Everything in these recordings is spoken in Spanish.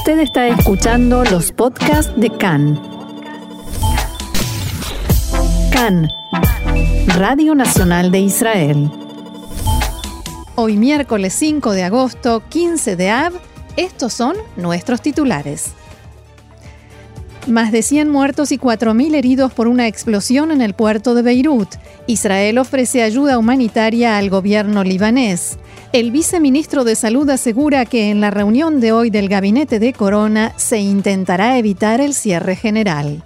Usted está escuchando los podcasts de CAN. CAN, Radio Nacional de Israel. Hoy miércoles 5 de agosto, 15 de Av, estos son nuestros titulares. Más de 100 muertos y 4.000 heridos por una explosión en el puerto de Beirut. Israel ofrece ayuda humanitaria al gobierno libanés. El viceministro de Salud asegura que en la reunión de hoy del gabinete de Corona se intentará evitar el cierre general.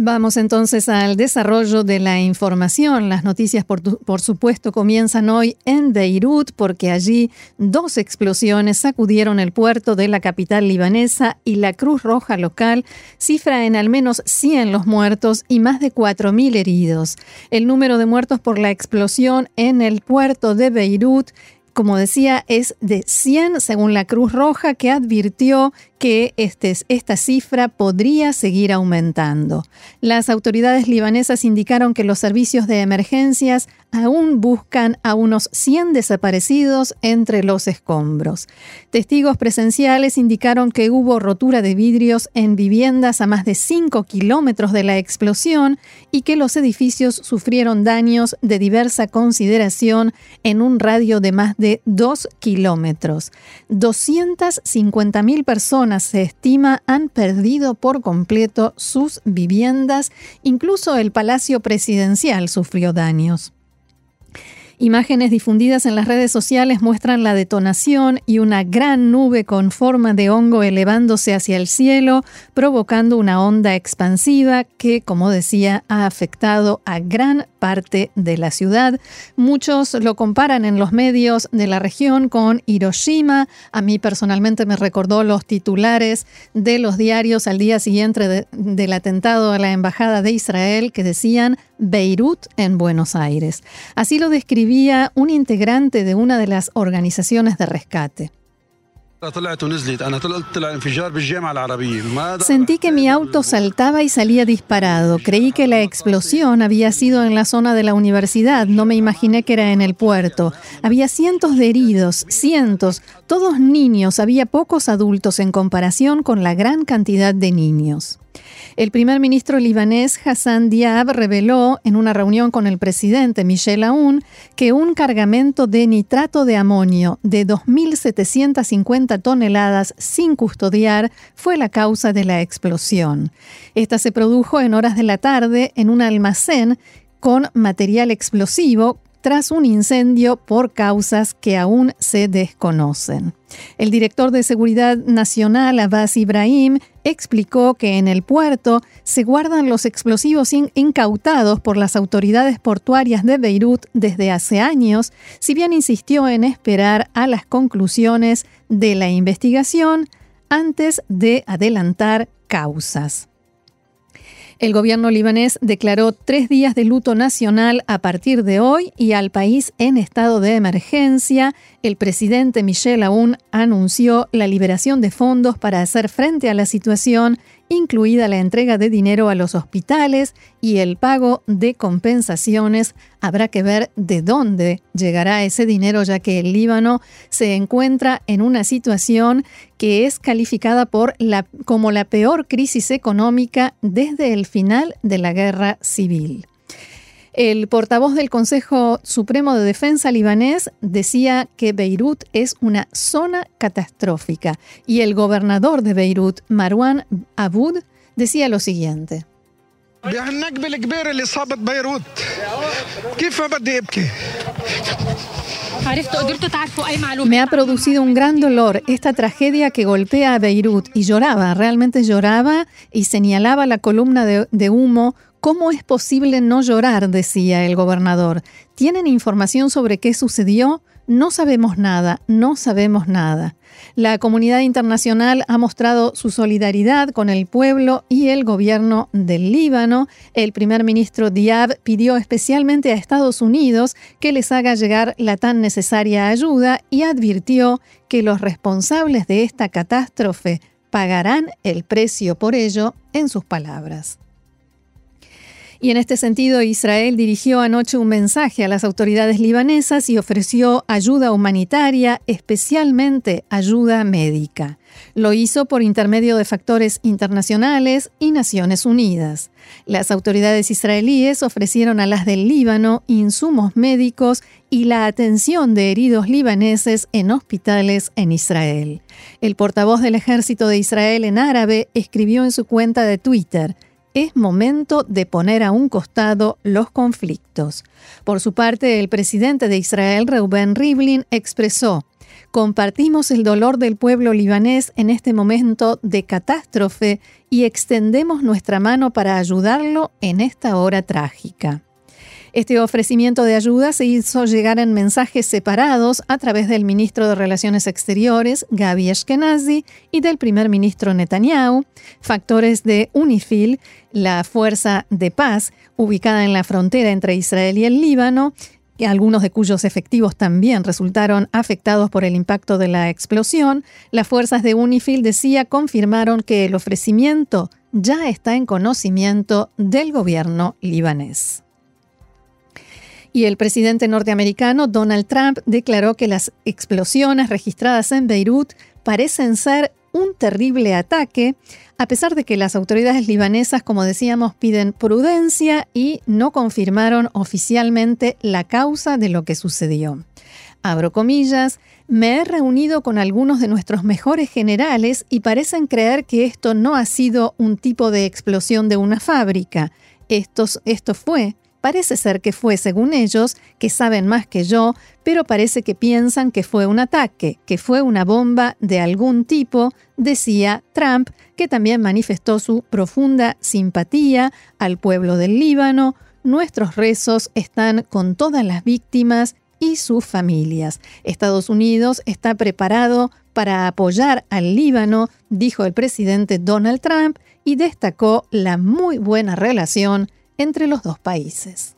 Vamos entonces al desarrollo de la información. Las noticias, por, supuesto, comienzan hoy en Beirut porque allí dos explosiones sacudieron el puerto de la capital libanesa y la Cruz Roja local cifra en al menos 100 los muertos y más de 4.000 heridos. El número de muertos por la explosión en el puerto de Beirut como decía, es de 100 según la Cruz Roja, que advirtió que este, esta cifra podría seguir aumentando. Las autoridades libanesas indicaron que los servicios de emergencias aún buscan a unos 100 desaparecidos entre los escombros. Testigos presenciales indicaron que hubo rotura de vidrios en viviendas a más de 5 kilómetros de la explosión y que los edificios sufrieron daños de diversa consideración en un radio de más de 2 kilómetros. 250.000 personas se estima han perdido por completo sus viviendas, incluso el Palacio Presidencial sufrió daños. Imágenes difundidas en las redes sociales muestran la detonación y una gran nube con forma de hongo elevándose hacia el cielo, provocando una onda expansiva que, como decía, ha afectado a gran parte de la ciudad. Muchos lo comparan en los medios de la región con Hiroshima. A mí personalmente me recordó los titulares de los diarios al día siguiente del atentado a la Embajada de Israel que decían Beirut en Buenos Aires. Así lo describía un integrante de una de las organizaciones de rescate. Sentí que mi auto saltaba y salía disparado. Creí que la explosión había sido en la zona de la universidad. No me imaginé que era en el puerto. Había cientos de heridos, cientos, todos niños. Había pocos adultos en comparación con la gran cantidad de niños. El primer ministro libanés Hassan Diab reveló en una reunión con el presidente Michel Aoun que un cargamento de nitrato de amonio de 2.750 toneladas sin custodiar fue la causa de la explosión. Esta se produjo en horas de la tarde en un almacén con material explosivo tras un incendio por causas que aún se desconocen. El director de Seguridad Nacional, Abbas Ibrahim, explicó que en el puerto se guardan los explosivos incautados por las autoridades portuarias de Beirut desde hace años, si bien insistió en esperar a las conclusiones de la investigación antes de adelantar causas. El gobierno libanés declaró tres días de luto nacional a partir de hoy y al país en estado de emergencia. El presidente Michel Aoun anunció la liberación de fondos para hacer frente a la situación incluida la entrega de dinero a los hospitales y el pago de compensaciones. Habrá que ver de dónde llegará ese dinero, ya que el Líbano se encuentra en una situación que es calificada por la, como la peor crisis económica desde el final de la guerra civil. El portavoz del Consejo Supremo de Defensa libanés decía que Beirut es una zona catastrófica y el gobernador de Beirut, Marwan Aboud, decía lo siguiente. Me ha producido un gran dolor esta tragedia que golpea a Beirut. Y lloraba, realmente lloraba y señalaba la columna de, de humo ¿Cómo es posible no llorar? decía el gobernador. ¿Tienen información sobre qué sucedió? No sabemos nada, no sabemos nada. La comunidad internacional ha mostrado su solidaridad con el pueblo y el gobierno del Líbano. El primer ministro Diab pidió especialmente a Estados Unidos que les haga llegar la tan necesaria ayuda y advirtió que los responsables de esta catástrofe pagarán el precio por ello, en sus palabras. Y en este sentido, Israel dirigió anoche un mensaje a las autoridades libanesas y ofreció ayuda humanitaria, especialmente ayuda médica. Lo hizo por intermedio de factores internacionales y Naciones Unidas. Las autoridades israelíes ofrecieron a las del Líbano insumos médicos y la atención de heridos libaneses en hospitales en Israel. El portavoz del ejército de Israel en árabe escribió en su cuenta de Twitter, es momento de poner a un costado los conflictos. Por su parte, el presidente de Israel, Reuben Rivlin, expresó, Compartimos el dolor del pueblo libanés en este momento de catástrofe y extendemos nuestra mano para ayudarlo en esta hora trágica. Este ofrecimiento de ayuda se hizo llegar en mensajes separados a través del ministro de Relaciones Exteriores, Gaby Ashkenazi, y del primer ministro Netanyahu, factores de UNIFIL, la fuerza de paz ubicada en la frontera entre Israel y el Líbano, algunos de cuyos efectivos también resultaron afectados por el impacto de la explosión, las fuerzas de UNIFIL decía confirmaron que el ofrecimiento ya está en conocimiento del gobierno libanés. Y el presidente norteamericano Donald Trump declaró que las explosiones registradas en Beirut parecen ser un terrible ataque, a pesar de que las autoridades libanesas, como decíamos, piden prudencia y no confirmaron oficialmente la causa de lo que sucedió. Abro comillas, me he reunido con algunos de nuestros mejores generales y parecen creer que esto no ha sido un tipo de explosión de una fábrica. Esto, fue Parece ser que fue, según ellos, que saben más que yo, pero parece que piensan que fue un ataque, que fue una bomba de algún tipo, decía Trump, que también manifestó su profunda simpatía al pueblo del Líbano. Nuestros rezos están con todas las víctimas y sus familias. Estados Unidos está preparado para apoyar al Líbano, dijo el presidente Donald Trump, y destacó la muy buena relación entre los dos países.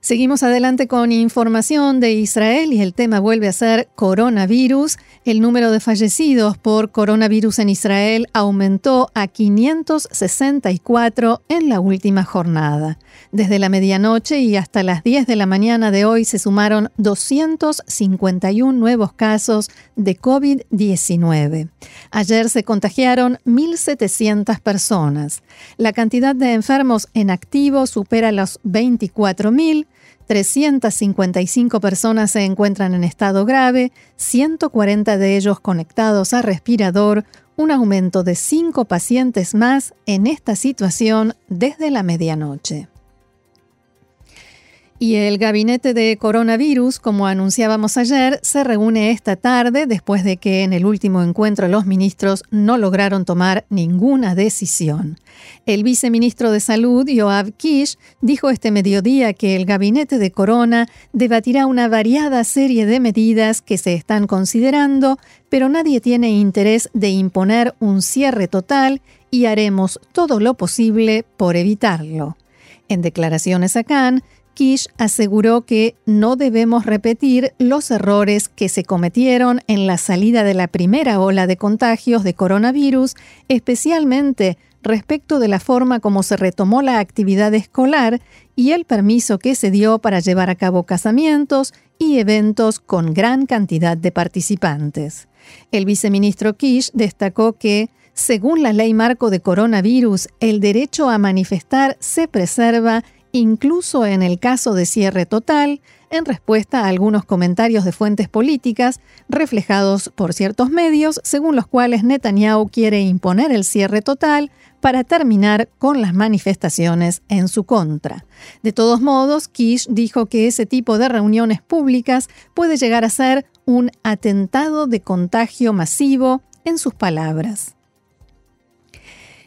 Seguimos adelante con información de Israel y el tema vuelve a ser coronavirus. El número de fallecidos por coronavirus en Israel aumentó a 564 en la última jornada. Desde la medianoche y hasta las 10 de la mañana de hoy se sumaron 251 nuevos casos de COVID-19. Ayer se contagiaron 1.700 personas. La cantidad de enfermos en activo supera los 24.000 355 personas se encuentran en estado grave, 140 de ellos conectados a respirador, un aumento de 5 pacientes más en esta situación desde la medianoche. Y el gabinete de coronavirus, como anunciábamos ayer, se reúne esta tarde después de que en el último encuentro los ministros no lograron tomar ninguna decisión. El viceministro de Salud, Yoav Kish, dijo este mediodía que el gabinete de corona debatirá una variada serie de medidas que se están considerando, pero nadie tiene interés de imponer un cierre total y haremos todo lo posible por evitarlo. En declaraciones a Cannes, Kish aseguró que no debemos repetir los errores que se cometieron en la salida de la primera ola de contagios de coronavirus, especialmente respecto de la forma como se retomó la actividad escolar y el permiso que se dio para llevar a cabo casamientos y eventos con gran cantidad de participantes. El viceministro Kish destacó que, según la ley marco de coronavirus, el derecho a manifestar se preserva incluso en el caso de cierre total, en respuesta a algunos comentarios de fuentes políticas reflejados por ciertos medios, según los cuales Netanyahu quiere imponer el cierre total para terminar con las manifestaciones en su contra. De todos modos, Kish dijo que ese tipo de reuniones públicas puede llegar a ser un atentado de contagio masivo, en sus palabras.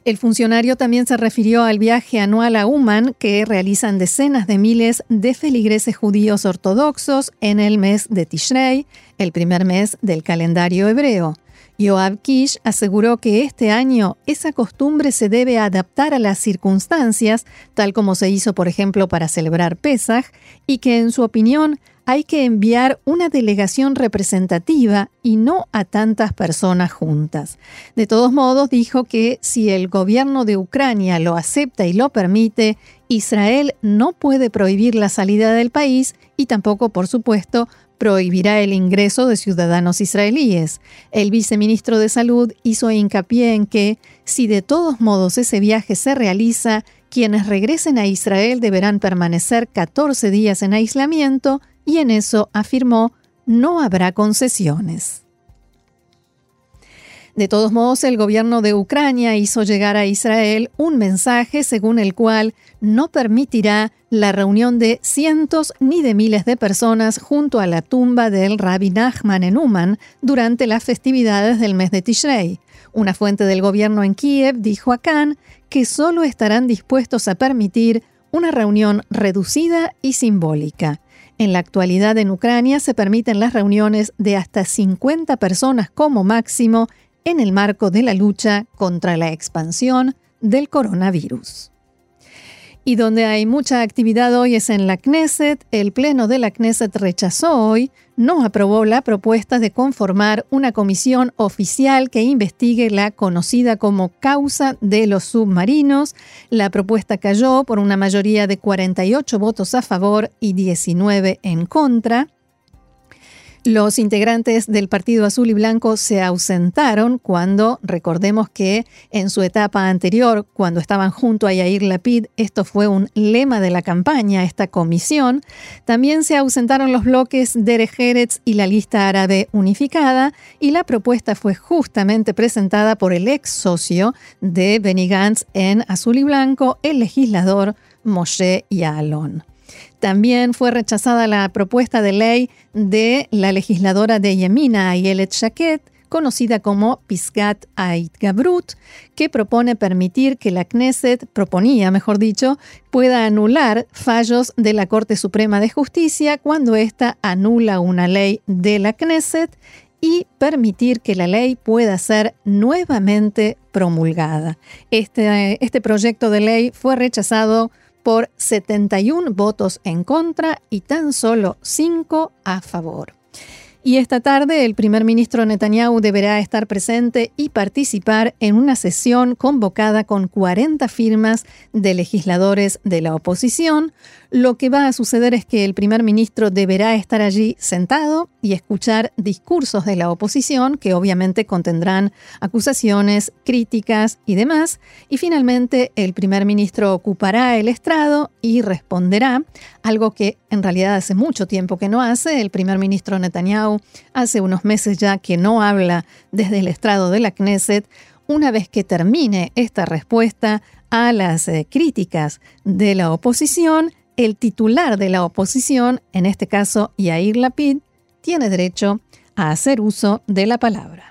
El funcionario también se refirió al viaje anual a Uman que realizan decenas de miles de feligreses judíos ortodoxos en el mes de Tishrei, el primer mes del calendario hebreo. Yoav Kish aseguró que este año esa costumbre se debe adaptar a las circunstancias, tal como se hizo, por ejemplo, para celebrar Pesach, y que, en su opinión, hay que enviar una delegación representativa y no a tantas personas juntas. De todos modos, dijo que si el gobierno de Ucrania lo acepta y lo permite, Israel no puede prohibir la salida del país y tampoco, por supuesto, prohibirá el ingreso de ciudadanos israelíes. El viceministro de Salud hizo hincapié en que, si de todos modos ese viaje se realiza, quienes regresen a Israel deberán permanecer 14 días en aislamiento y en eso afirmó no habrá concesiones. De todos modos, el gobierno de Ucrania hizo llegar a Israel un mensaje según el cual no permitirá la reunión de cientos ni de miles de personas junto a la tumba del rabbi Nachman en Uman durante las festividades del mes de Tishrei. Una fuente del gobierno en Kiev dijo a Khan que solo estarán dispuestos a permitir una reunión reducida y simbólica. En la actualidad en Ucrania se permiten las reuniones de hasta 50 personas como máximo en el marco de la lucha contra la expansión del coronavirus. Y donde hay mucha actividad hoy es en la Knesset. El Pleno de la Knesset rechazó hoy, no aprobó la propuesta de conformar una comisión oficial que investigue la conocida como causa de los submarinos. La propuesta cayó por una mayoría de 48 votos a favor y 19 en contra. Los integrantes del Partido Azul y Blanco se ausentaron cuando, recordemos que en su etapa anterior, cuando estaban junto a Yair Lapid, esto fue un lema de la campaña, esta comisión. También se ausentaron los bloques Derech Eretz y la lista árabe unificada, y la propuesta fue justamente presentada por el ex socio de Benny Gantz en Azul y Blanco, el legislador Moshe Yalon. También fue rechazada la propuesta de ley de la legisladora de Yemina, Ayelet Shaked, conocida como Pisgat Ait Gabrut, que propone permitir que la Knesset, proponía, mejor dicho, pueda anular fallos de la Corte Suprema de Justicia cuando ésta anula una ley de la Knesset y permitir que la ley pueda ser nuevamente promulgada. Este, este proyecto de ley fue rechazado por 71 votos en contra y tan solo 5 a favor. Y esta tarde el primer ministro Netanyahu deberá estar presente y participar en una sesión convocada con 40 firmas de legisladores de la oposición. Lo que va a suceder es que el primer ministro deberá estar allí sentado y escuchar discursos de la oposición que obviamente contendrán acusaciones, críticas y demás. Y finalmente el primer ministro ocupará el estrado y responderá, algo que en realidad hace mucho tiempo que no hace. El primer ministro Netanyahu hace unos meses ya que no habla desde el estrado de la Knesset, una vez que termine esta respuesta a las eh, críticas de la oposición, el titular de la oposición, en este caso Yair Lapid, tiene derecho a hacer uso de la palabra.